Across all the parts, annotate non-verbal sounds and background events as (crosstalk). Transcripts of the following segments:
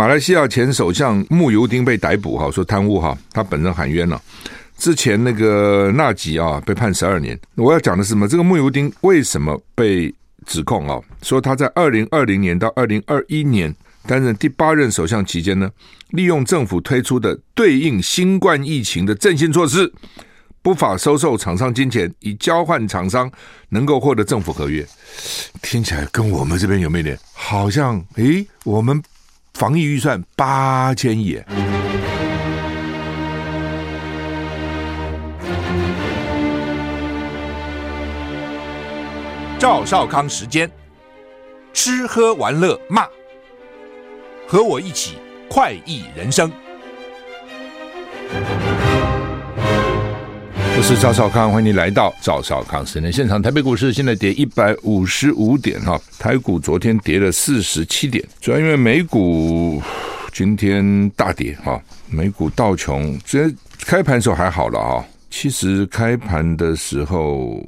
马来西亚前首相慕尤丁被逮捕哈，说贪污哈，他本人喊冤了。之前那个纳吉啊被判十二年。我要讲的是什么？这个慕尤丁为什么被指控啊？说他在二零二零年到二零二一年担任第八任首相期间呢，利用政府推出的对应新冠疫情的振兴措施。不法收受厂商金钱，以交换厂商能够获得政府合约，听起来跟我们这边有没有点好像？诶，我们防疫预算八千亿。赵少康时间，吃喝玩乐骂，和我一起快意人生。我是赵少康，欢迎你来到赵少康时间现场。台北股市现在跌一百五十五点哈，台股昨天跌了四十七点，主要因为美股今天大跌哈，美股道琼这开盘时候还好了啊，其实开盘的时候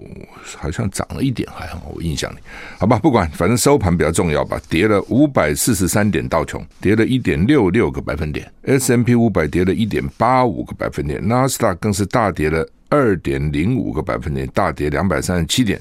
好像涨了一点，还好我印象里，好吧，不管，反正收盘比较重要吧，跌了五百四十三点，道琼跌了一点六六个百分点，S&P 五百跌了一点八五个百分点，纳斯达更是大跌了。二点零五个百分点，大跌两百三十七点，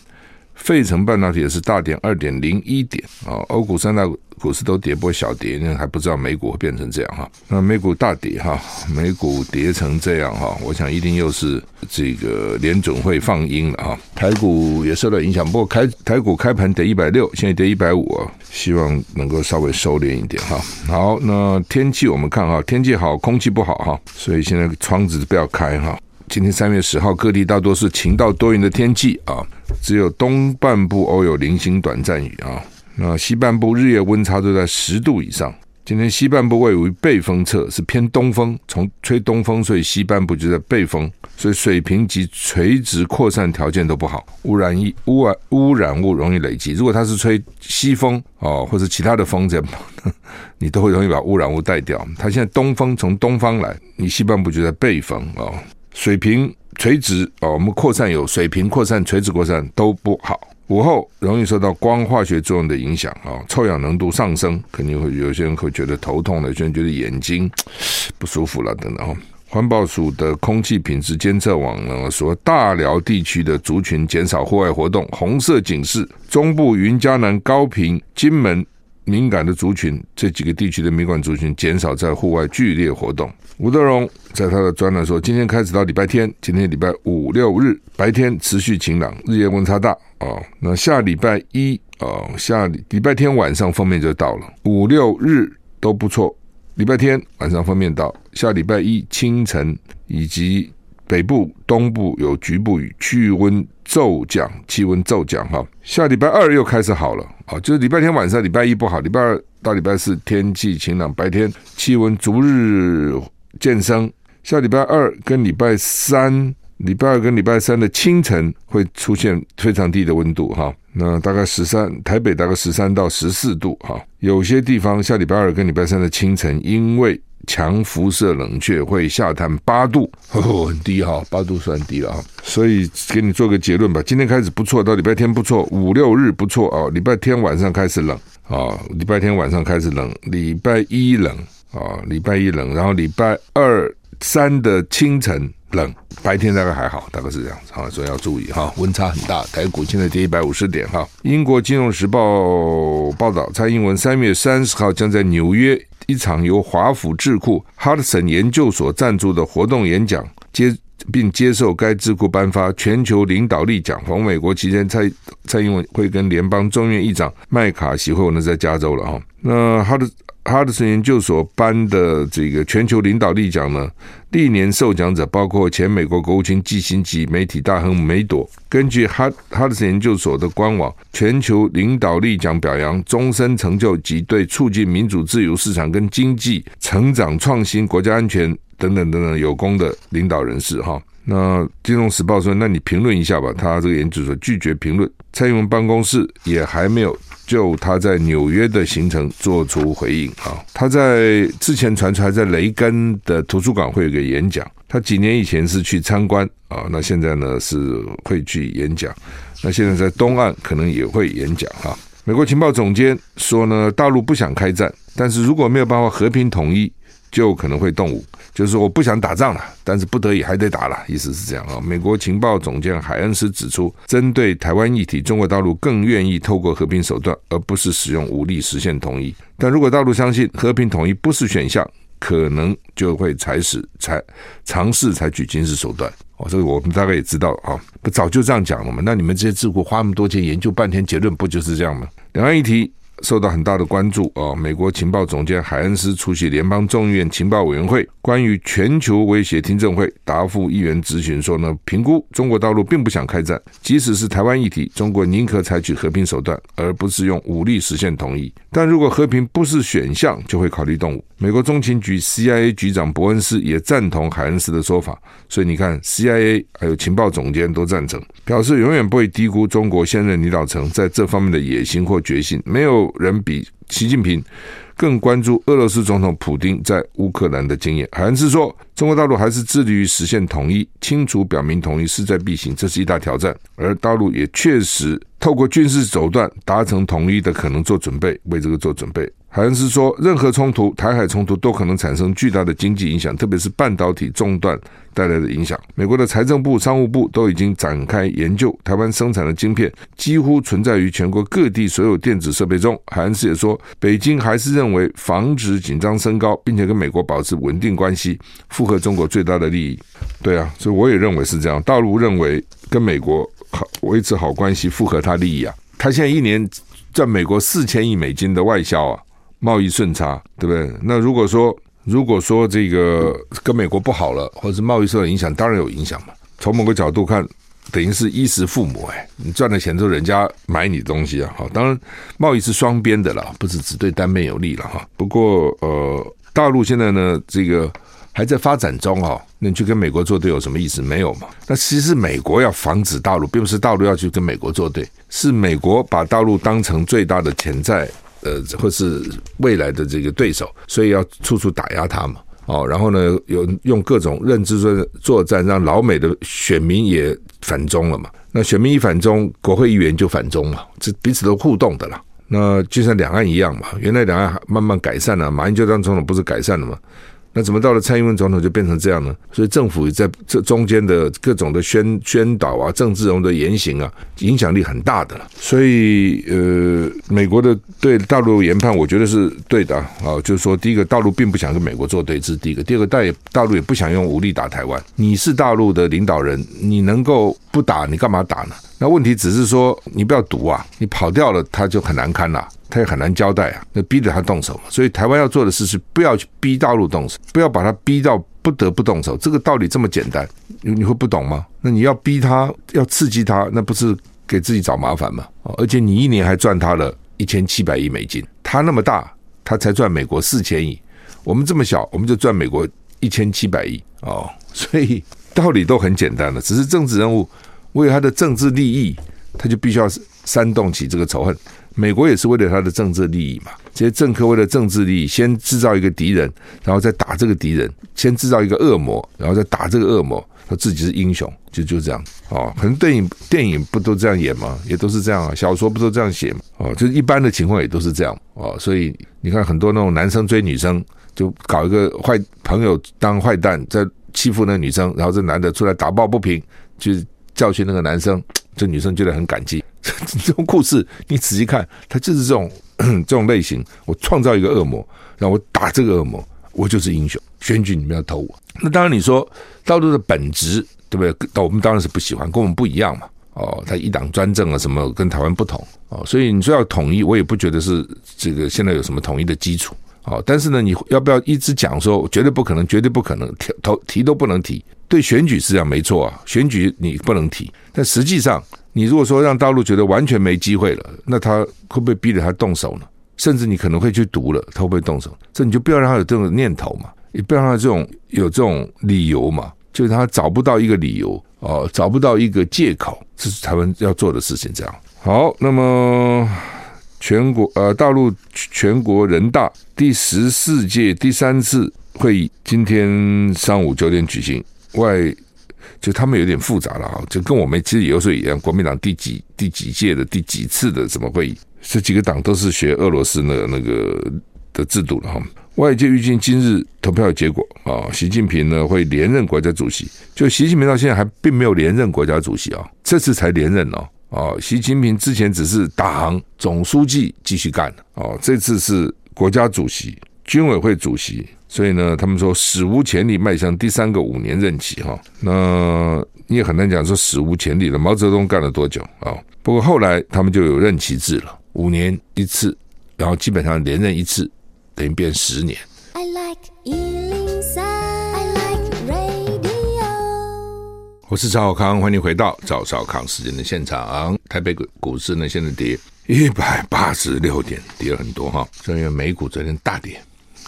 费城半导体也是大跌二点零一点啊。欧股三大股市都跌破小跌，那还不知道美股会变成这样哈。那美股大跌哈，美股跌成这样哈，我想一定又是这个联准会放鹰了哈。台股也受到影响，不过开台股开盘跌一百六，现在跌一百五啊，希望能够稍微收敛一点哈。好，那天气我们看哈，天气好，空气不好哈，所以现在窗子不要开哈。今天三月十号，各地大多是晴到多云的天气啊，只有东半部偶有零星短暂雨啊。那西半部日夜温差都在十度以上。今天西半部位于背风侧，是偏东风，从吹东风，所以西半部就在背风，所以水平及垂直扩散条件都不好，污染易污染污染物容易累积。如果它是吹西风哦，或者其他的风这样，(laughs) 你都会容易把污染物带掉。它现在东风从东方来，你西半部就在背风哦。水平垂直哦，我们扩散有水平扩散、垂直扩散都不好。午后容易受到光化学作用的影响啊，臭氧浓度上升，肯定会有些人会觉得头痛了，有些人觉得眼睛 (coughs) 不舒服了等等。哈环保署的空气品质监测网呢说，大寮地区的族群减少户外活动，红色警示。中部云嘉南、高屏、金门。敏感的族群，这几个地区的敏感族群减少在户外剧烈活动。吴德荣在他的专栏说，今天开始到礼拜天，今天礼拜五六日白天持续晴朗，日夜温差大啊。那下礼拜一啊，下礼拜天晚上封面就到了，五六日都不错。礼拜天晚上封面到，下礼拜一清晨以及北部、东部有局部雨，气温骤降，气温骤降哈。下礼拜二又开始好了。好，就是礼拜天晚上，礼拜一不好，礼拜二到礼拜四天气晴朗，白天气温逐日渐升。下礼拜二跟礼拜三，礼拜二跟礼拜三的清晨会出现非常低的温度哈，那大概十三，台北大概十三到十四度哈。有些地方下礼拜二跟礼拜三的清晨，因为强辐射冷却会下探八度，哦，很低哈，八度算低了哈。所以给你做个结论吧，今天开始不错，到礼拜天不错，五六日不错哦，礼拜天晚上开始冷啊，礼拜天晚上开始冷，礼拜一冷啊，礼拜一冷，然后礼拜二三的清晨冷，白天大概还好，大概是这样子哈，所以要注意哈，温差很大。台股现在跌一百五十点哈。英国金融时报报道，蔡英文三月三十号将在纽约。一场由华府智库哈德森研究所赞助的活动演讲，接并接受该智库颁发全球领导力奖。访美国期间，蔡蔡英文会跟联邦众议院议长麦卡锡会晤，那在加州了哈。那哈德哈德森研究所颁的这个全球领导力奖呢，历年受奖者包括前美国国务卿基辛格媒体大亨梅朵。根据哈哈德森研究所的官网，全球领导力奖表扬终身成就及对促进民主、自由市场跟经济成长、创新、国家安全等等等等有功的领导人士哈。那金融时报说，那你评论一下吧。他这个研究所拒绝评论，蔡英文办公室也还没有。就他在纽约的行程做出回应。啊，他在之前传出来在雷根的图书馆会有个演讲，他几年以前是去参观。啊，那现在呢是会去演讲，那现在在东岸可能也会演讲。哈。美国情报总监说呢，大陆不想开战，但是如果没有办法和平统一，就可能会动武。就是我不想打仗了，但是不得已还得打了，意思是这样啊。美国情报总监海恩斯指出，针对台湾议题，中国大陆更愿意透过和平手段，而不是使用武力实现统一。但如果大陆相信和平统一不是选项，可能就会采取采尝试采取军事手段。哦，这个我们大概也知道啊，不早就这样讲了嘛？那你们这些智库花那么多钱研究半天，结论不就是这样吗？两岸议题。受到很大的关注啊！美国情报总监海恩斯出席联邦众议院情报委员会关于全球威胁听证会，答复议员质询说呢，评估中国大陆并不想开战，即使是台湾议题，中国宁可采取和平手段，而不是用武力实现统一。但如果和平不是选项，就会考虑动武。美国中情局 CIA 局长伯恩斯也赞同海恩斯的说法，所以你看，CIA 还有情报总监都赞成，表示永远不会低估中国现任领导层在这方面的野心或决心，没有。人比习近平更关注俄罗斯总统普京在乌克兰的经验。韩是说，中国大陆还是致力于实现统一，清楚表明统一势在必行，这是一大挑战。而大陆也确实透过军事手段达成统一的可能做准备，为这个做准备。海恩斯说，任何冲突，台海冲突都可能产生巨大的经济影响，特别是半导体中断带来的影响。美国的财政部、商务部都已经展开研究，台湾生产的晶片几乎存在于全国各地所有电子设备中。海恩斯也说，北京还是认为防止紧张升高，并且跟美国保持稳定关系，符合中国最大的利益。对啊，所以我也认为是这样。大陆认为跟美国好维持好关系，符合他利益啊。他现在一年赚美国四千亿美金的外销啊。贸易顺差，对不对？那如果说如果说这个跟美国不好了，或者是贸易受到影响，当然有影响嘛。从某个角度看，等于是衣食父母哎，你赚了钱之后，人家买你的东西啊。好，当然贸易是双边的了，不是只对单边有利了哈。不过呃，大陆现在呢，这个还在发展中哈，那你去跟美国作对有什么意思？没有嘛。那其实美国要防止大陆，并不是大陆要去跟美国作对，是美国把大陆当成最大的潜在。呃，或是未来的这个对手，所以要处处打压他嘛，哦，然后呢，有用各种认知作作战，让老美的选民也反中了嘛。那选民一反中，国会议员就反中嘛，这彼此都互动的啦。那就像两岸一样嘛，原来两岸慢慢改善了，马英九当总统不是改善了吗？那怎么到了蔡英文总统就变成这样呢？所以政府在这中间的各种的宣宣导啊、政治人物的言行啊，影响力很大的了。所以呃，美国的对大陆研判，我觉得是对的啊。就是说，第一个，大陆并不想跟美国作对，这是第一个；第二个，大也大陆也不想用武力打台湾。你是大陆的领导人，你能够不打，你干嘛打呢？那问题只是说，你不要赌啊，你跑掉了，他就很难堪了。他也很难交代啊，那逼着他动手嘛。所以台湾要做的事是不要去逼大陆动手，不要把他逼到不得不动手。这个道理这么简单，你你会不懂吗？那你要逼他，要刺激他，那不是给自己找麻烦吗？而且你一年还赚他了一千七百亿美金，他那么大，他才赚美国四千亿，我们这么小，我们就赚美国一千七百亿哦。所以道理都很简单的，只是政治人物为他的政治利益，他就必须要煽动起这个仇恨。美国也是为了他的政治利益嘛，这些政客为了政治利益，先制造一个敌人，然后再打这个敌人；先制造一个恶魔，然后再打这个恶魔。他自己是英雄，就就这样哦。可能电影电影不都这样演吗？也都是这样啊。小说不都这样写吗？哦，就是一般的情况也都是这样哦。所以你看，很多那种男生追女生，就搞一个坏朋友当坏蛋，在欺负那女生，然后这男的出来打抱不平，就教训那个男生，(tsk) 这女生觉得很感激。(laughs) 这种故事，你仔细看，它就是这种 (clears throat) 这种类型。我创造一个恶魔，让我打这个恶魔，我就是英雄。选举你们要投我，那当然你说大陆的本质对不对？那我们当然是不喜欢，跟我们不一样嘛。哦，他一党专政啊，什么跟台湾不同哦。所以你说要统一，我也不觉得是这个现在有什么统一的基础。哦，但是呢，你要不要一直讲说绝对不可能，绝对不可能，提投提都不能提？对选举是这样没错啊，选举你不能提，但实际上。你如果说让大陆觉得完全没机会了，那他会不会逼着他动手呢？甚至你可能会去读了，他会不会动手？这你就不要让他有这种念头嘛，也不要让他这种有这种理由嘛，就是他找不到一个理由哦，找不到一个借口，这是台湾要做的事情。这样好，那么全国呃，大陆全国人大第十四届第三次会议今天上午九点举行，外。就他们有点复杂了啊，就跟我们其实有时候一样，国民党第几第几届的第几次的什么会议，这几个党都是学俄罗斯那个那个的制度了哈。外界预计今日投票结果啊，习近平呢会连任国家主席。就习近平到现在还并没有连任国家主席啊，这次才连任哦。哦，习近平之前只是党总书记继续干哦，这次是国家主席、军委会主席，所以呢，他们说史无前例迈向第三个五年任期哈。那你也很难讲说史无前例了，毛泽东干了多久啊？不过后来他们就有任期制了，五年一次，然后基本上连任一次。等于变十年。我是赵小康，欢迎回到赵少康时间的现场。台北股市呢，现在跌一百八十六点，跌了很多哈。所以美股昨天大跌，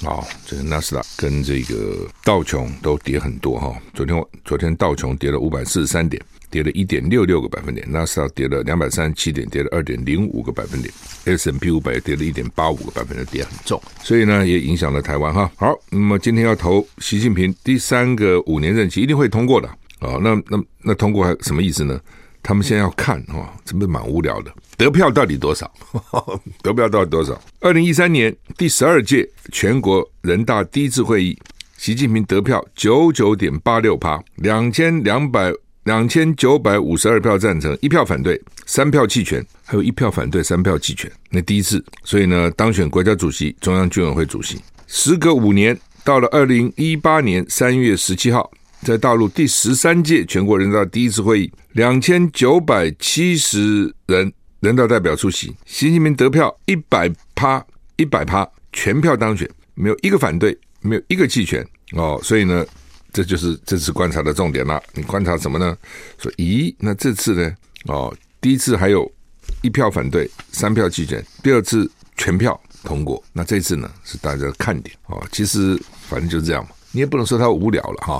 哦，这个纳斯达跟这个道琼都跌很多哈。昨天昨天道琼跌了五百四十三点。跌了一点六六个百分点，纳斯达跌了两百三十七点，跌了二点零五个百分点，S&P 五百跌了一点八五个百分点，跌很重，所以呢也影响了台湾哈。好，那么今天要投习近平第三个五年任期一定会通过的哦。那那那通过还什么意思呢？他们现在要看啊，这不是蛮无聊的，得票到底多少？(laughs) 得票到底多少？二零一三年第十二届全国人大第一次会议，习近平得票九九点八六趴，两千两百。两千九百五十二票赞成，一票反对，三票弃权，还有一票反对，三票弃权。那第一次，所以呢，当选国家主席、中央军委会主席。时隔五年，到了二零一八年三月十七号，在大陆第十三届全国人大第一次会议，两千九百七十人人大代表出席，习近平得票一百趴，一百趴，全票当选，没有一个反对，没有一个弃权。哦，所以呢。这就是这次观察的重点了。你观察什么呢？说，咦，那这次呢？哦，第一次还有一票反对，三票弃权，第二次全票通过。那这次呢，是大家的看点哦。其实反正就是这样嘛，你也不能说他无聊了哈。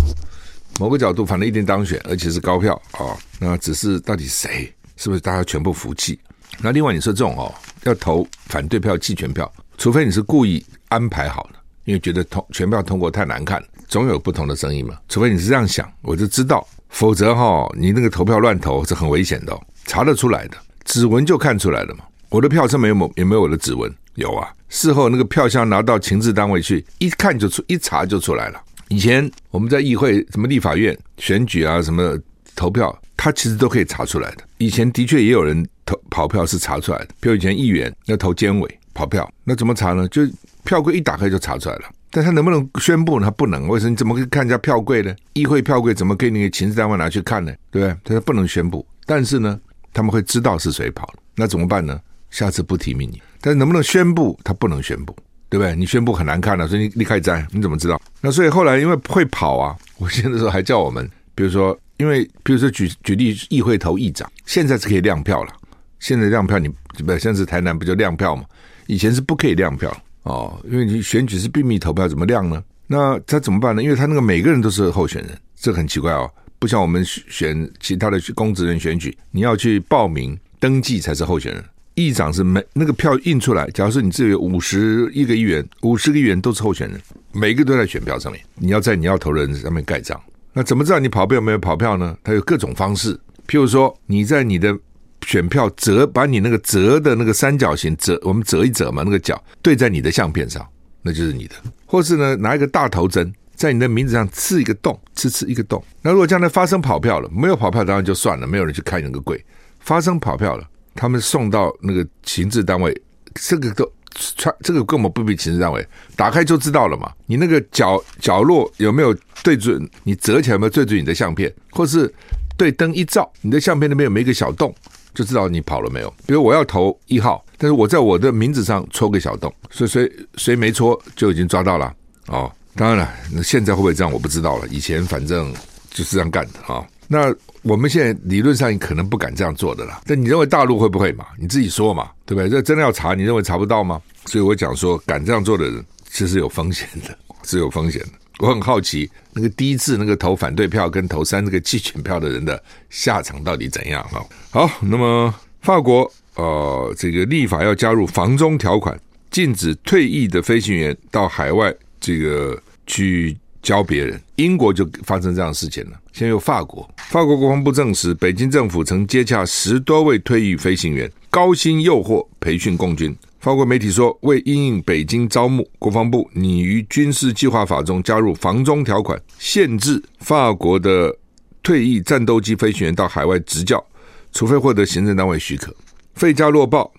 某个角度，反正一定当选，而且是高票啊。那只是到底谁？是不是大家全部服气？那另外你说这种哦，要投反对票、弃权票，除非你是故意安排好的，因为觉得通全票通过太难看。总有不同的声音嘛，除非你是这样想，我就知道，否则哈，你那个投票乱投是很危险的，查得出来的，指纹就看出来了嘛。我的票上没有没有有没有我的指纹？有啊，事后那个票箱拿到情治单位去一看就出，一查就出来了。以前我们在议会、什么立法院选举啊，什么投票，他其实都可以查出来的。以前的确也有人投跑票是查出来的，比如以前议员要投监委跑票，那怎么查呢？就票柜一打开就查出来了。但他能不能宣布呢？他不能。为什么？你怎么可以看人家票柜呢？议会票柜怎么给那个情治单位拿去看呢？对不对？他不能宣布。但是呢，他们会知道是谁跑了。那怎么办呢？下次不提名你。但是能不能宣布？他不能宣布，对不对？你宣布很难看了，所以你你开摘，你怎么知道？那所以后来因为会跑啊，我现在的时候还叫我们，比如说，因为比如说举举例，议会投议长，现在是可以亮票了。现在亮票你，不现在是台南不就亮票吗？以前是不可以亮票。哦，因为你选举是秘密投票，怎么亮呢？那他怎么办呢？因为他那个每个人都是候选人，这很奇怪哦。不像我们选其他的公职人选举，你要去报名登记才是候选人。议长是每那个票印出来，假如说你这有五十一个议员，五十个议员都是候选人，每个都在选票上面，你要在你要投的人上面盖章。那怎么知道你跑票没有跑票呢？他有各种方式，譬如说你在你的。选票折，把你那个折的那个三角形折，我们折一折嘛，那个角对在你的相片上，那就是你的。或是呢，拿一个大头针在你的名字上刺一个洞，刺刺一个洞。那如果将来发生跑票了，没有跑票当然就算了，没有人去开那个柜。发生跑票了，他们送到那个情治单位，这个都穿这个根本不必情治单位打开就知道了嘛。你那个角角落有没有对准？你折起来有没有对准你的相片？或是对灯一照，你的相片那边有没有一个小洞？就知道你跑了没有。比如我要投一号，但是我在我的名字上戳个小洞，所以谁谁没戳就已经抓到了哦。当然了，那现在会不会这样我不知道了。以前反正就是这样干的啊、那我们现在理论上可能不敢这样做的啦。但你认为大陆会不会嘛？你自己说嘛，对不对？这真的要查，你认为查不到吗？所以我讲说，敢这样做的人其实有风险的，(laughs) 是有风险的。我很好奇，那个第一次那个投反对票跟投三这个弃权票的人的下场到底怎样？哈，好，那么法国呃，这个立法要加入防中条款，禁止退役的飞行员到海外这个去教别人。英国就发生这样的事情了。现在有法国，法国国防部证实，北京政府曾接洽十多位退役飞行员，高薪诱惑培训共军。法国媒体说，为因应北京招募，国防部拟于军事计划法中加入防中条款，限制法国的退役战斗机飞行员到海外执教，除非获得行政单位许可。《费加洛报》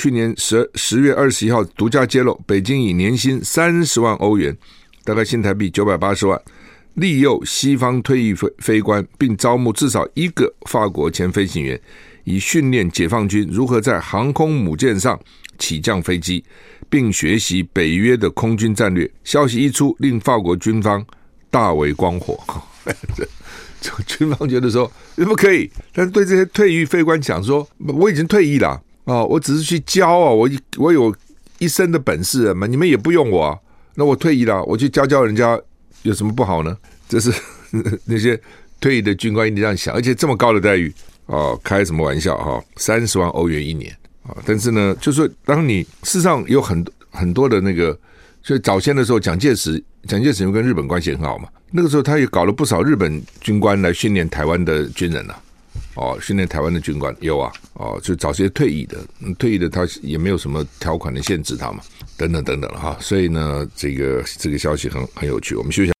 去年十十月二十一号独家揭露，北京以年薪三十万欧元，大概新台币九百八十万，利诱西方退役飞飞官，并招募至少一个法国前飞行员，以训练解放军如何在航空母舰上。起降飞机，并学习北约的空军战略。消息一出，令法国军方大为光火。(laughs) 这军方觉得说不可以，但是对这些退役飞官讲说，我已经退役了啊，我只是去教啊，我我有一身的本事嘛，你们也不用我，那我退役了，我去教教人家有什么不好呢？这是 (laughs) 那些退役的军官一定这样想，而且这么高的待遇哦，开什么玩笑哈？三十万欧元一年。啊，但是呢，就是说当你事实上有很多很多的那个，所以早先的时候，蒋介石，蒋介石又跟日本关系很好嘛，那个时候他也搞了不少日本军官来训练台湾的军人呐、哦，训练台湾的军官有啊，哦，就找些退役的，退役的他也没有什么条款的限制他嘛，等等等等哈，所以呢，这个这个消息很很有趣，我们休息。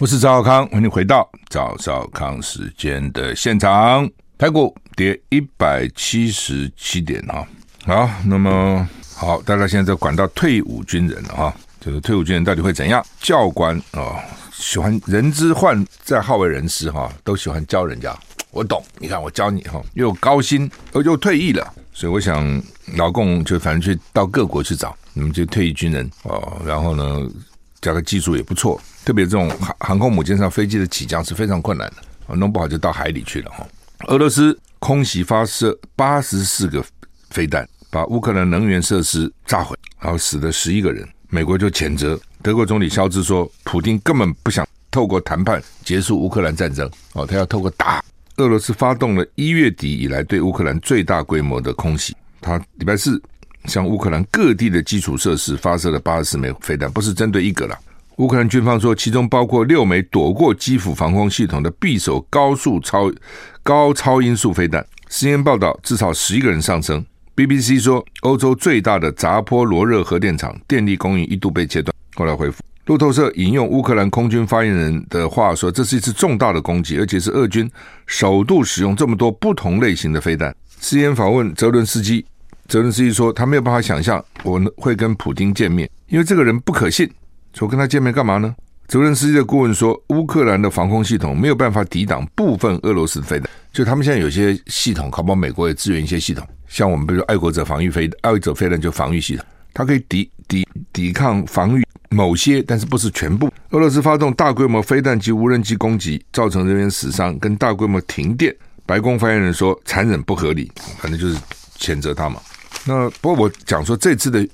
我是赵少康，欢迎回到赵少康时间的现场。台股跌一百七十七点哈，好，那么好，大家现在在管到退伍军人了哈，这个退伍军人到底会怎样？教官啊，喜欢人之患在好为人师哈，都喜欢教人家。我懂，你看我教你哈，又高薪，又又退役了，所以我想老共就反正去到各国去找你们这退役军人哦，然后呢，加个技术也不错。特别这种航航空母舰上飞机的起降是非常困难的，弄不好就到海里去了哈。俄罗斯空袭发射八十四个飞弹，把乌克兰能源设施炸毁，然后死了十一个人。美国就谴责，德国总理肖兹说，普丁根本不想透过谈判结束乌克兰战争哦，他要透过打。俄罗斯发动了一月底以来对乌克兰最大规模的空袭，他礼拜四向乌克兰各地的基础设施发射了八十四枚飞弹，不是针对一个了。乌克兰军方说，其中包括六枚躲过基辅防空系统的匕首高速超高超音速飞弹。新闻报道，至少十一个人丧生。BBC 说，欧洲最大的扎波罗热核电厂电力供应一度被切断，后来恢复。路透社引用乌克兰空军发言人的话说，这是一次重大的攻击，而且是俄军首度使用这么多不同类型的飞弹。CNN 访问泽伦斯基，泽伦斯基说，他没有办法想象我会跟普京见面，因为这个人不可信。说跟他见面干嘛呢？泽伦斯基的顾问说，乌克兰的防空系统没有办法抵挡部分俄罗斯飞弹。就他们现在有些系统，搞不好美国也支援一些系统，像我们比如说爱国者防御飞爱国者飞弹就防御系统，它可以抵抵抵抗防御某些，但是不是全部。俄罗斯发动大规模飞弹及无人机攻击，造成人员死伤跟大规模停电。白宫发言人说残忍不合理，反正就是谴责他嘛。那不过我讲说这次的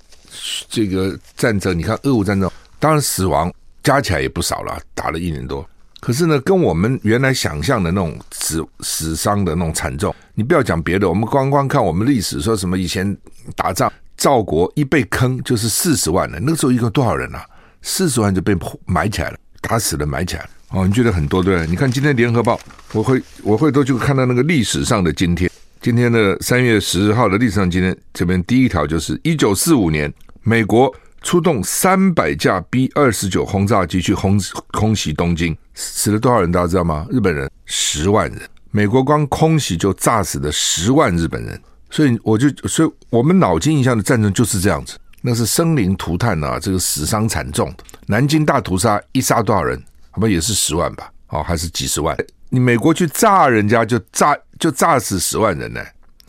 这个战争，你看俄乌战争。当然，死亡加起来也不少了，打了一年多。可是呢，跟我们原来想象的那种死死伤的那种惨重，你不要讲别的，我们光光看我们历史，说什么以前打仗，赵国一被坑就是四十万人，那个时候一共多少人啊？四十万就被埋起来了，打死了埋起来了。哦，你觉得很多对？你看今天联合报，我会我会都去看到那个历史上的今天，今天的三月十号的历史上今天这边第一条就是一九四五年美国。出动三百架 B 二十九轰炸机去轰空袭东京，死了多少人？大家知道吗？日本人十万人，美国光空袭就炸死了十万日本人。所以我就，所以我们脑筋印象的战争就是这样子，那是生灵涂炭啊，这个死伤惨重的。南京大屠杀一杀多少人？好吧，也是十万吧？哦，还是几十万？你美国去炸人家就炸就炸死十万人呢？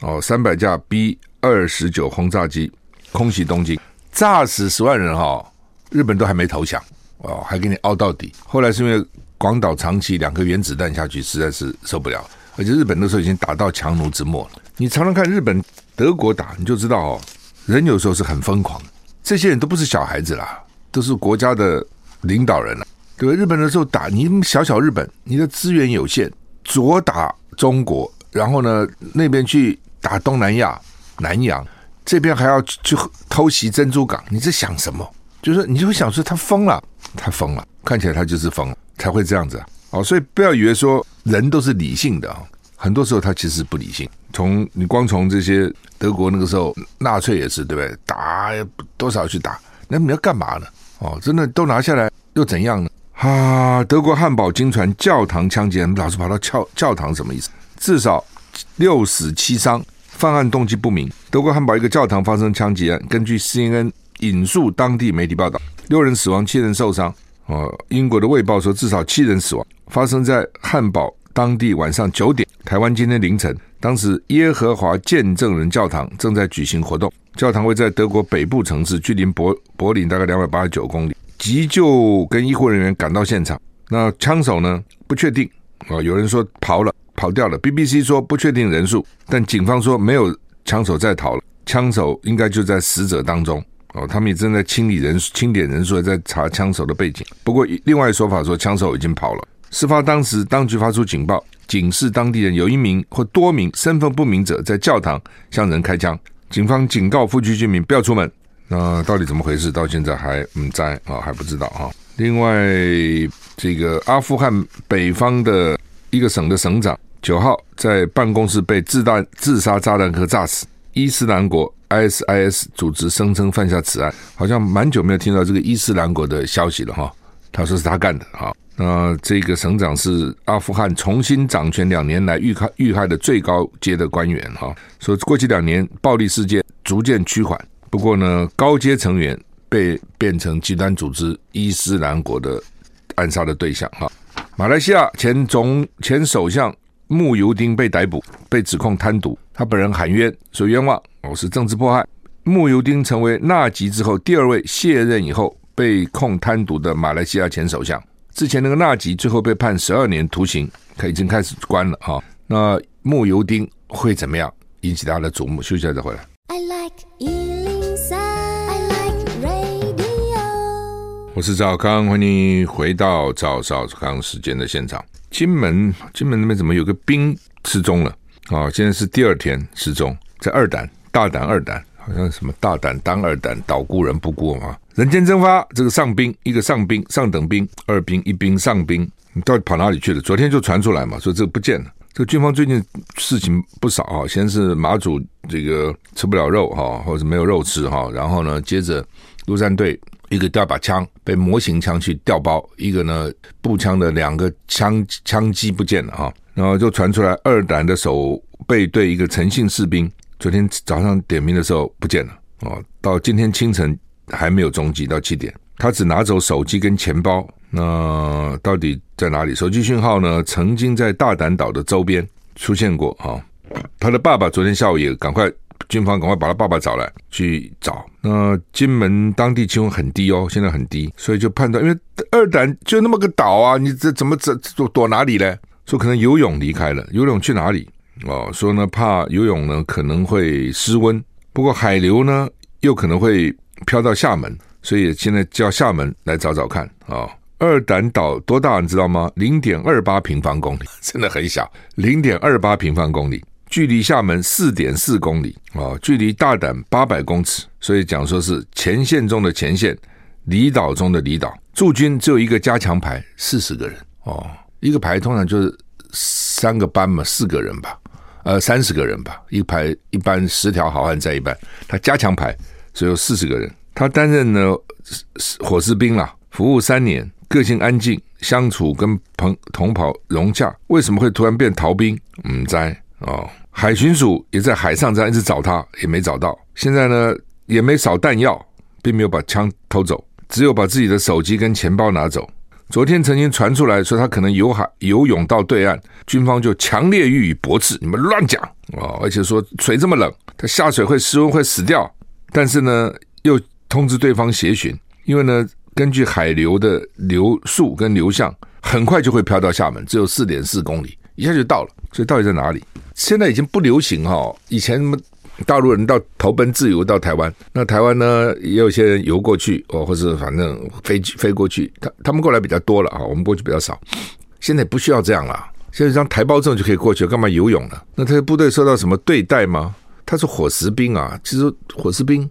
哦，三百架 B 二十九轰炸机空袭东京。炸死十万人哈，日本都还没投降哦，还给你凹到底。后来是因为广岛长崎两颗原子弹下去，实在是受不了，而且日本那时候已经打到强弩之末了。你常常看日本、德国打，你就知道哦，人有时候是很疯狂。这些人都不是小孩子啦，都是国家的领导人了，对？日本的时候打你小小日本，你的资源有限，左打中国，然后呢那边去打东南亚、南洋。这边还要去偷袭珍珠港，你在想什么？就是你就会想说他疯了，他疯了，看起来他就是疯了，才会这样子。哦，所以不要以为说人都是理性的啊，很多时候他其实不理性。从你光从这些德国那个时候纳粹也是对不对？打多少去打？那你要干嘛呢？哦，真的都拿下来又怎样呢？啊，德国汉堡惊传教堂枪击案，老是跑到教教堂什么意思？至少六死七伤，犯案动机不明。德国汉堡一个教堂发生枪击案，根据 CNN 引述当地媒体报道，六人死亡，七人受伤。哦，英国的卫报说至少七人死亡，发生在汉堡当地晚上九点，台湾今天凌晨。当时耶和华见证人教堂正在举行活动，教堂位在德国北部城市，距离柏柏林大概两百八十九公里。急救跟医护人员赶到现场，那枪手呢？不确定啊，有人说跑了，跑掉了。BBC 说不确定人数，但警方说没有枪手在逃了，枪手应该就在死者当中哦。他们也正在清理人、清点人数，也在查枪手的背景。不过另外说法说枪手已经跑了。事发当时，当局发出警报，警示当地人有一名或多名身份不明者在教堂向人开枪。警方警告附近居民不要出门。那到底怎么回事？到现在还嗯在啊，还不知道啊。另外，这个阿富汗北方的一个省的省长九号在办公室被自弹自杀炸弹客炸死。伊斯兰国 ISIS 组织声称犯下此案，好像蛮久没有听到这个伊斯兰国的消息了哈。他说是他干的哈。那这个省长是阿富汗重新掌权两年来遇害遇害的最高阶的官员哈。说过去两年暴力事件逐渐趋缓。不过呢，高阶成员被变成极端组织伊斯兰国的暗杀的对象哈。马来西亚前总前首相慕尤丁被逮捕，被指控贪渎，他本人喊冤，说冤枉，哦是政治迫害。慕尤丁成为纳吉之后第二位卸任以后被控贪渎的马来西亚前首相。之前那个纳吉最后被判十二年徒刑，他已经开始关了哈。那慕尤丁会怎么样？引起大家的瞩目。休息一下再回来。I like 我是赵康，欢迎回到赵少康时间的现场。金门，金门那边怎么有个兵失踪了？啊、哦，现在是第二天失踪，在二胆，大胆二胆，好像什么大胆当二胆，岛孤人不孤嘛。人间蒸发，这个上兵，一个上兵，上等兵，二兵，一兵，上兵，你到底跑哪里去了？昨天就传出来嘛，说这个不见了。这个军方最近事情不少啊，先是马祖这个吃不了肉哈，或者没有肉吃哈，然后呢，接着陆战队。一个掉把枪被模型枪去调包，一个呢步枪的两个枪枪机不见了哈，然后就传出来二胆的守备队一个陈姓士兵，昨天早上点名的时候不见了哦，到今天清晨还没有踪迹，到七点他只拿走手机跟钱包，那到底在哪里？手机讯号呢？曾经在大胆岛的周边出现过哈，他的爸爸昨天下午也赶快。军方赶快把他爸爸找来去找。那金门当地气温很低哦，现在很低，所以就判断，因为二胆就那么个岛啊，你这怎么这躲躲哪里呢？说可能游泳离开了，游泳去哪里？哦，说呢怕游泳呢可能会失温，不过海流呢又可能会飘到厦门，所以现在叫厦门来找找看啊、哦。二胆岛多大你知道吗？零点二八平方公里，(laughs) 真的很小，零点二八平方公里。距离厦门四点四公里啊，距离大胆八百公尺，所以讲说是前线中的前线，离岛中的离岛。驻军只有一个加强排，四十个人哦，一个排通常就是三个班嘛，四个人吧，呃，三十个人吧，一排一般十条好汉在一班，他加强排，所以有四十个人。他担任呢伙食兵啦，服务三年，个性安静，相处跟朋同袍融洽。为什么会突然变逃兵？唔知哦。海巡署也在海上这样一直找他，也没找到。现在呢，也没少弹药，并没有把枪偷走，只有把自己的手机跟钱包拿走。昨天曾经传出来说他可能游海游泳到对岸，军方就强烈予以驳斥，你们乱讲哦，而且说水这么冷，他下水会失温会死掉。但是呢，又通知对方协寻，因为呢，根据海流的流速跟流向，很快就会飘到厦门，只有四点四公里，一下就到了。所以到底在哪里？现在已经不流行哈，以前大陆人到投奔自由到台湾，那台湾呢也有些人游过去哦，或者反正飞飞过去，他他们过来比较多了啊，我们过去比较少。现在不需要这样了，现在一张台胞证就可以过去，干嘛游泳呢？那他的部队受到什么对待吗？他是伙食兵啊，其实伙食兵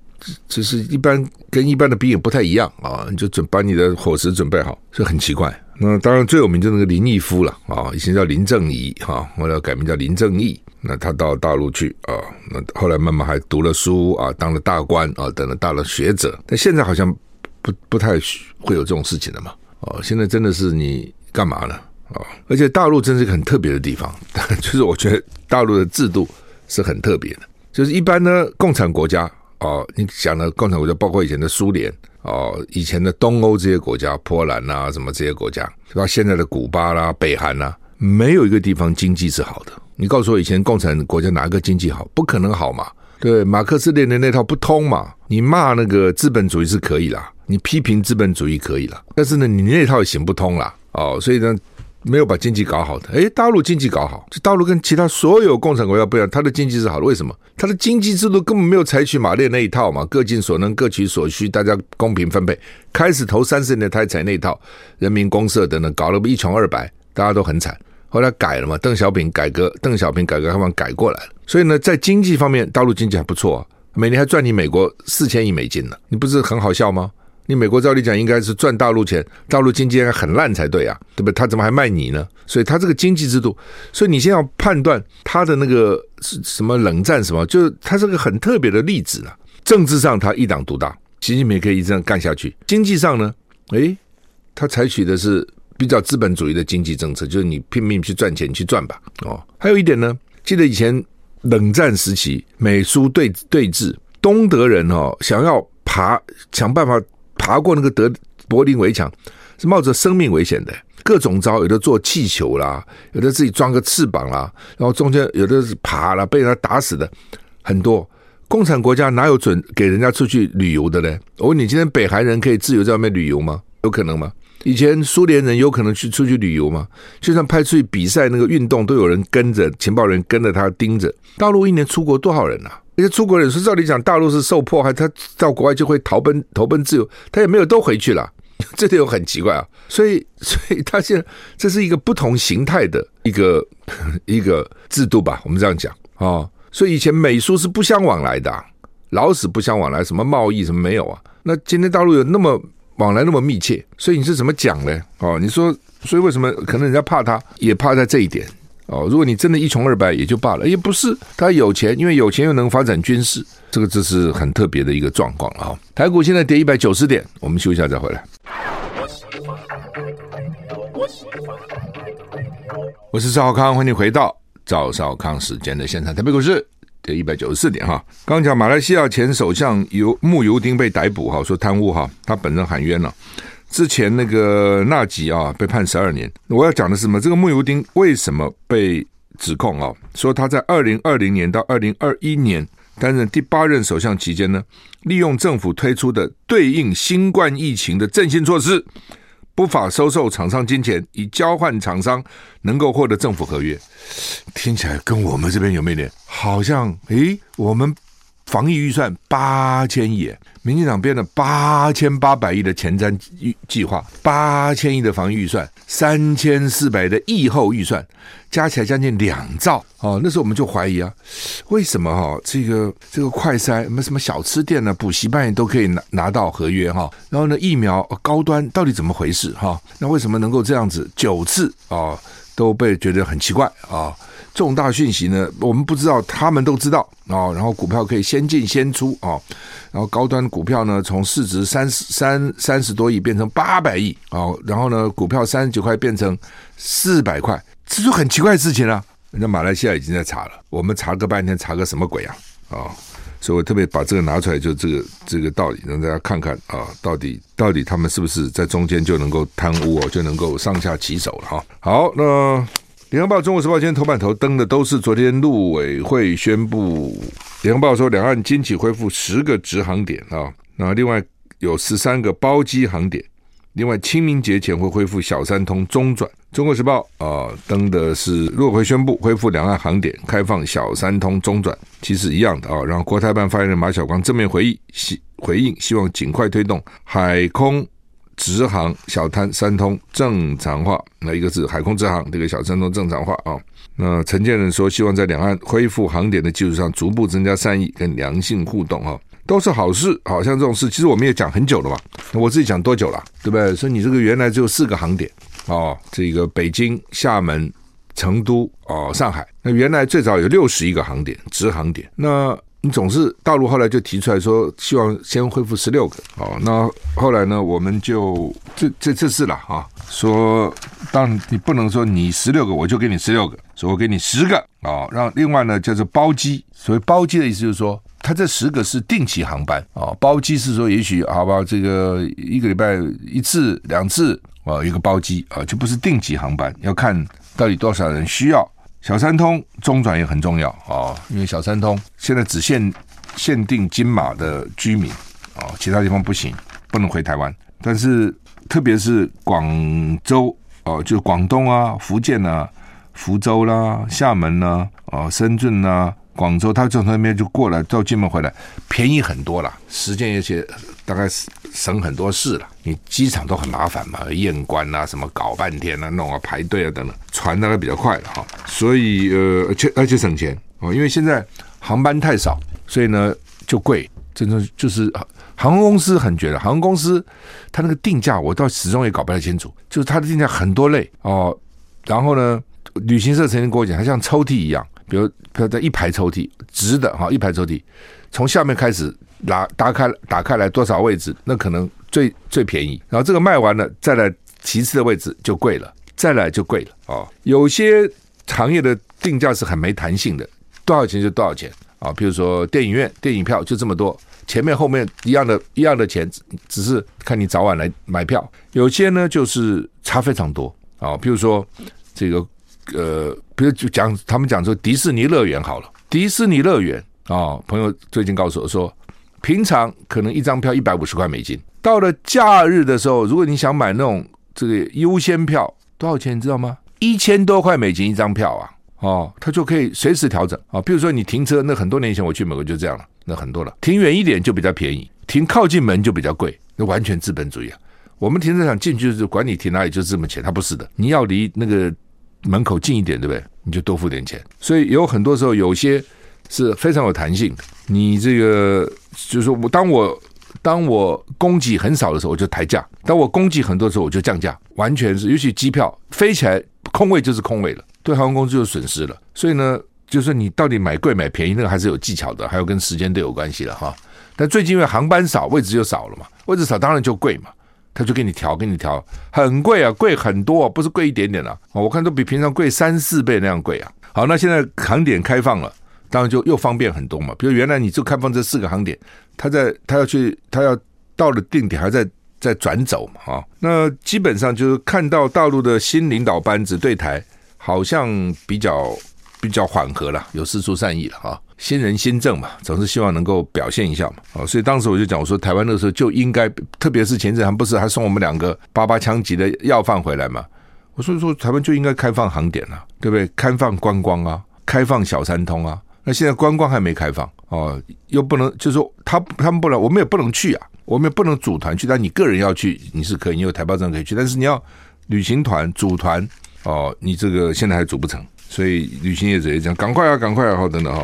只是一般跟一般的兵也不太一样啊，你就准把你的伙食准备好，这很奇怪。那当然最有名就是那个林毅夫了啊，以前叫林正义哈，后来改名叫林正义。那他到大陆去啊，那后来慢慢还读了书啊，当了大官啊，等了大了学者。但现在好像不不太会有这种事情了嘛。哦，现在真的是你干嘛呢？哦，而且大陆真是一个很特别的地方，(laughs) 就是我觉得大陆的制度是很特别的。就是一般呢，共产国家哦，你讲的共产国家包括以前的苏联哦，以前的东欧这些国家，波兰啊什么这些国家，到现在的古巴啦、北韩啦，没有一个地方经济是好的。你告诉我，以前共产国家哪个经济好？不可能好嘛？对，马克思列宁那套不通嘛？你骂那个资本主义是可以啦，你批评资本主义可以啦，但是呢，你那套也行不通啦。哦，所以呢，没有把经济搞好的。诶，大陆经济搞好，就大陆跟其他所有共产国家不一样，它的经济是好的。为什么？它的经济制度根本没有采取马列那一套嘛，各尽所能，各取所需，大家公平分配。开始头三十年才采那一套，人民公社等等，搞了一穷二白，大家都很惨。后来改了嘛，邓小平改革，邓小平改革开放改过来了，所以呢，在经济方面，大陆经济还不错啊，每年还赚你美国四千亿美金呢，你不是很好笑吗？你美国照理讲应该是赚大陆钱，大陆经济应该很烂才对啊，对不对？他怎么还卖你呢？所以他这个经济制度，所以你先要判断他的那个是什么冷战什么，就是他是个很特别的例子啊。政治上他一党独大，习近平可以这样干下去；经济上呢，诶，他采取的是。比较资本主义的经济政策，就是你拼命去赚钱去赚吧。哦，还有一点呢，记得以前冷战时期美苏对对峙，东德人哦想要爬想办法爬过那个德柏林围墙，是冒着生命危险的，各种招，有的做气球啦，有的自己装个翅膀啦，然后中间有的是爬了被人家打死的很多。共产国家哪有准给人家出去旅游的呢？我问你，今天北韩人可以自由在外面旅游吗？有可能吗？以前苏联人有可能去出去旅游吗？就算派出去比赛那个运动，都有人跟着，情报人跟着他盯着。大陆一年出国多少人啊？那些出国人说，照理讲，大陆是受迫害，他到国外就会逃奔投奔自由，他也没有都回去了，(laughs) 这点又很奇怪啊。所以，(laughs) 所以他现在这是一个不同形态的一个 (laughs) 一个制度吧？我们这样讲啊、所以以前美苏是不相往来的，老死不相往来，什么贸易什么没有啊？那今天大陆有那么？往来那么密切，所以你是怎么讲呢？哦，你说，所以为什么可能人家怕他，也怕在这一点哦？如果你真的一穷二白也就罢了，也不是他有钱，因为有钱又能发展军事，这个这是很特别的一个状况啊。台股现在跌一百九十点，我们休息一下再回来。我是赵少康，欢迎回到赵少康时间的现场，台北股市。跌一百九十四点哈，刚讲马来西亚前首相尤慕尤丁被逮捕哈，说贪污哈，他本人喊冤了。之前那个纳吉啊被判十二年。我要讲的是什么？这个慕尤丁为什么被指控啊？说他在二零二零年到二零二一年担任第八任首相期间呢，利用政府推出的对应新冠疫情的振兴措施。不法收受厂商金钱，以交换厂商能够获得政府合约，听起来跟我们这边有没有点好像？诶，我们防疫预算八千亿，民进党编了八千八百亿的前瞻预计划，八千亿的防疫预算，三千四百的疫后预算。加起来将近两兆哦，那时候我们就怀疑啊，为什么哈这个这个快筛什么什么小吃店呢、补习班也都可以拿拿到合约哈，然后呢疫苗高端到底怎么回事哈？那为什么能够这样子九次啊都被觉得很奇怪啊？重大讯息呢我们不知道，他们都知道啊。然后股票可以先进先出啊，然后高端股票呢从市值三十三三十多亿变成八百亿啊，然后呢股票三十九块变成四百块。这就很奇怪的事情了、啊。人家马来西亚已经在查了，我们查个半天，查个什么鬼啊？啊、所以我特别把这个拿出来，就这个这个道理，让大家看看啊、到底到底他们是不是在中间就能够贪污哦，就能够上下其手了哈。好，那《联合报》《中国时报》今天头版头登的都是昨天陆委会宣布，《联合报》说两岸经济恢复十个直航点啊，那另外有十三个包机航点。另外，清明节前会恢复小三通中转。中国时报啊、登的是陆委会宣布恢复两岸航点，开放小三通中转，其实一样的啊。然后国台办发言人马晓光正面回应，希回应希望尽快推动海空直航小滩三通正常化，那一个是海空直航，这个小三通正常化啊。那陈建仁说，希望在两岸恢复航点的基础上，逐步增加善意跟良性互动啊，都是好事。好像这种事，其实我们也讲很久了嘛。我自己讲多久了，对不对？说你这个原来只有四个航点哦，这个北京、厦门、成都哦，上海。那原来最早有六十一个航点，直航点。那你总是大陆后来就提出来说，希望先恢复十六个哦。那后来呢，我们就这这这次了啊，说当你不能说你十六个我就给你十六个，说我给你十个哦。让另外呢叫做包机，所谓包机的意思就是说，它这十个是定期航班哦，包机是说也许好吧，这个一个礼拜一次两次啊，一个包机啊，就不是定期航班，要看到底多少人需要。小三通中转也很重要啊，因为小三通现在只限限定金马的居民啊，其他地方不行，不能回台湾。但是特别是广州哦，就广东啊、福建啊、福州啦、厦门啦、啊、深圳呐、啊、广州，他从那边就过来到金门回来，便宜很多了，时间也些大概是。省很多事了，你机场都很麻烦嘛，验关啊，什么搞半天啊，弄啊排队啊等等，船大概比较快了哈，所以呃，而且而且省钱哦，因为现在航班太少，所以呢就贵，真的就是航空公司很觉得，航空公司它那个定价我倒始终也搞不太清楚，就是它的定价很多类哦，然后呢，旅行社曾经跟我讲，它像抽屉一样，比如比如在一排抽屉直的哈，一排抽屉从下面开始。拿打开打开来多少位置，那可能最最便宜。然后这个卖完了，再来其次的位置就贵了，再来就贵了哦。有些行业的定价是很没弹性的，多少钱就多少钱啊。比如说电影院电影票就这么多，前面后面一样的一样的钱，只是看你早晚来买票。有些呢就是差非常多啊。比如说这个呃，比如就讲他们讲说迪士尼乐园好了，迪士尼乐园啊，朋友最近告诉我说。平常可能一张票一百五十块美金，到了假日的时候，如果你想买那种这个优先票，多少钱你知道吗？一千多块美金一张票啊！哦，它就可以随时调整啊。比如说你停车，那很多年前我去美国就这样了，那很多了。停远一点就比较便宜，停靠近门就比较贵，那完全资本主义啊。我们停车场进去就是管你停哪里就这么钱，它不是的，你要离那个门口近一点，对不对？你就多付点钱。所以有很多时候有些。是非常有弹性的。你这个就是说我当我当我供给很少的时候，我就抬价；当我供给很多的时候，我就降价。完全是，尤其机票飞起来空位就是空位了，对航空公司就损失了。所以呢，就是你到底买贵买便宜，那个还是有技巧的，还有跟时间都有关系的哈。但最近因为航班少，位置就少了嘛，位置少当然就贵嘛，他就给你调，给你调，很贵啊，贵很多，不是贵一点点啊。我看都比平常贵三四倍那样贵啊。好，那现在航点开放了。当然就又方便很多嘛，比如原来你就开放这四个航点，他在他要去他要到了定点还在在转走嘛啊，那基本上就是看到大陆的新领导班子对台好像比较比较缓和了，有释出善意了啊，新人新政嘛，总是希望能够表现一下嘛啊，所以当时我就讲我说台湾那个时候就应该，特别是前阵还不是还送我们两个八八枪级的要犯回来嘛，我说说台湾就应该开放航点啊，对不对？开放观光啊，开放小三通啊。那现在观光还没开放哦，又不能，就是说他他们不能，我们也不能去啊，我们也不能组团去。但你个人要去，你是可以，你有台胞证可以去。但是你要旅行团组团哦，你这个现在还组不成，所以旅行业者也讲，赶快啊，赶快啊，好等等哈，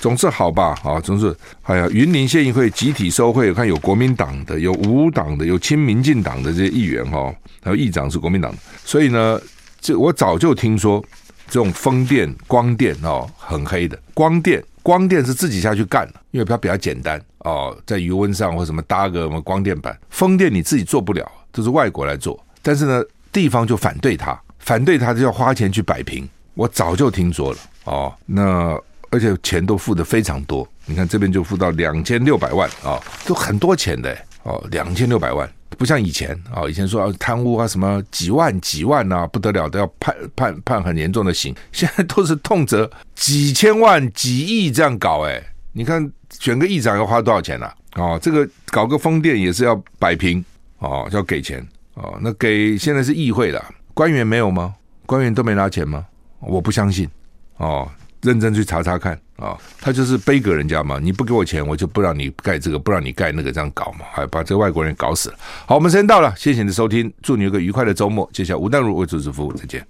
总是好吧，啊，总是哎呀，云林县议会集体收贿，我看有国民党的，有无党的，有亲民进党的这些议员哈，还有议长是国民党的，所以呢，这我早就听说。这种风电、光电哦，很黑的。光电，光电是自己下去干的，因为它比较简单哦，在余温上或什么搭个什么光电板。风电你自己做不了，都是外国来做。但是呢，地方就反对它，反对它就要花钱去摆平。我早就听说了哦，那而且钱都付得非常多。你看这边就付到两千六百万啊，都很多钱的哦，两千六百万。不像以前啊，以前说贪污啊，什么几万几万啊，不得了，都要判判判很严重的刑。现在都是动辄几千万、几亿这样搞，哎，你看选个议长要花多少钱呢？啊，这个搞个风电也是要摆平哦，要给钱哦。那给现在是议会的官员没有吗？官员都没拿钱吗？我不相信哦。认真去查查看啊，他就是背格人家嘛，你不给我钱，我就不让你盖这个，不让你盖那个，这样搞嘛，还把这个外国人搞死了。好，我们时间到了，谢谢你的收听，祝你有个愉快的周末。接下来吴淡如为主持服务，再见。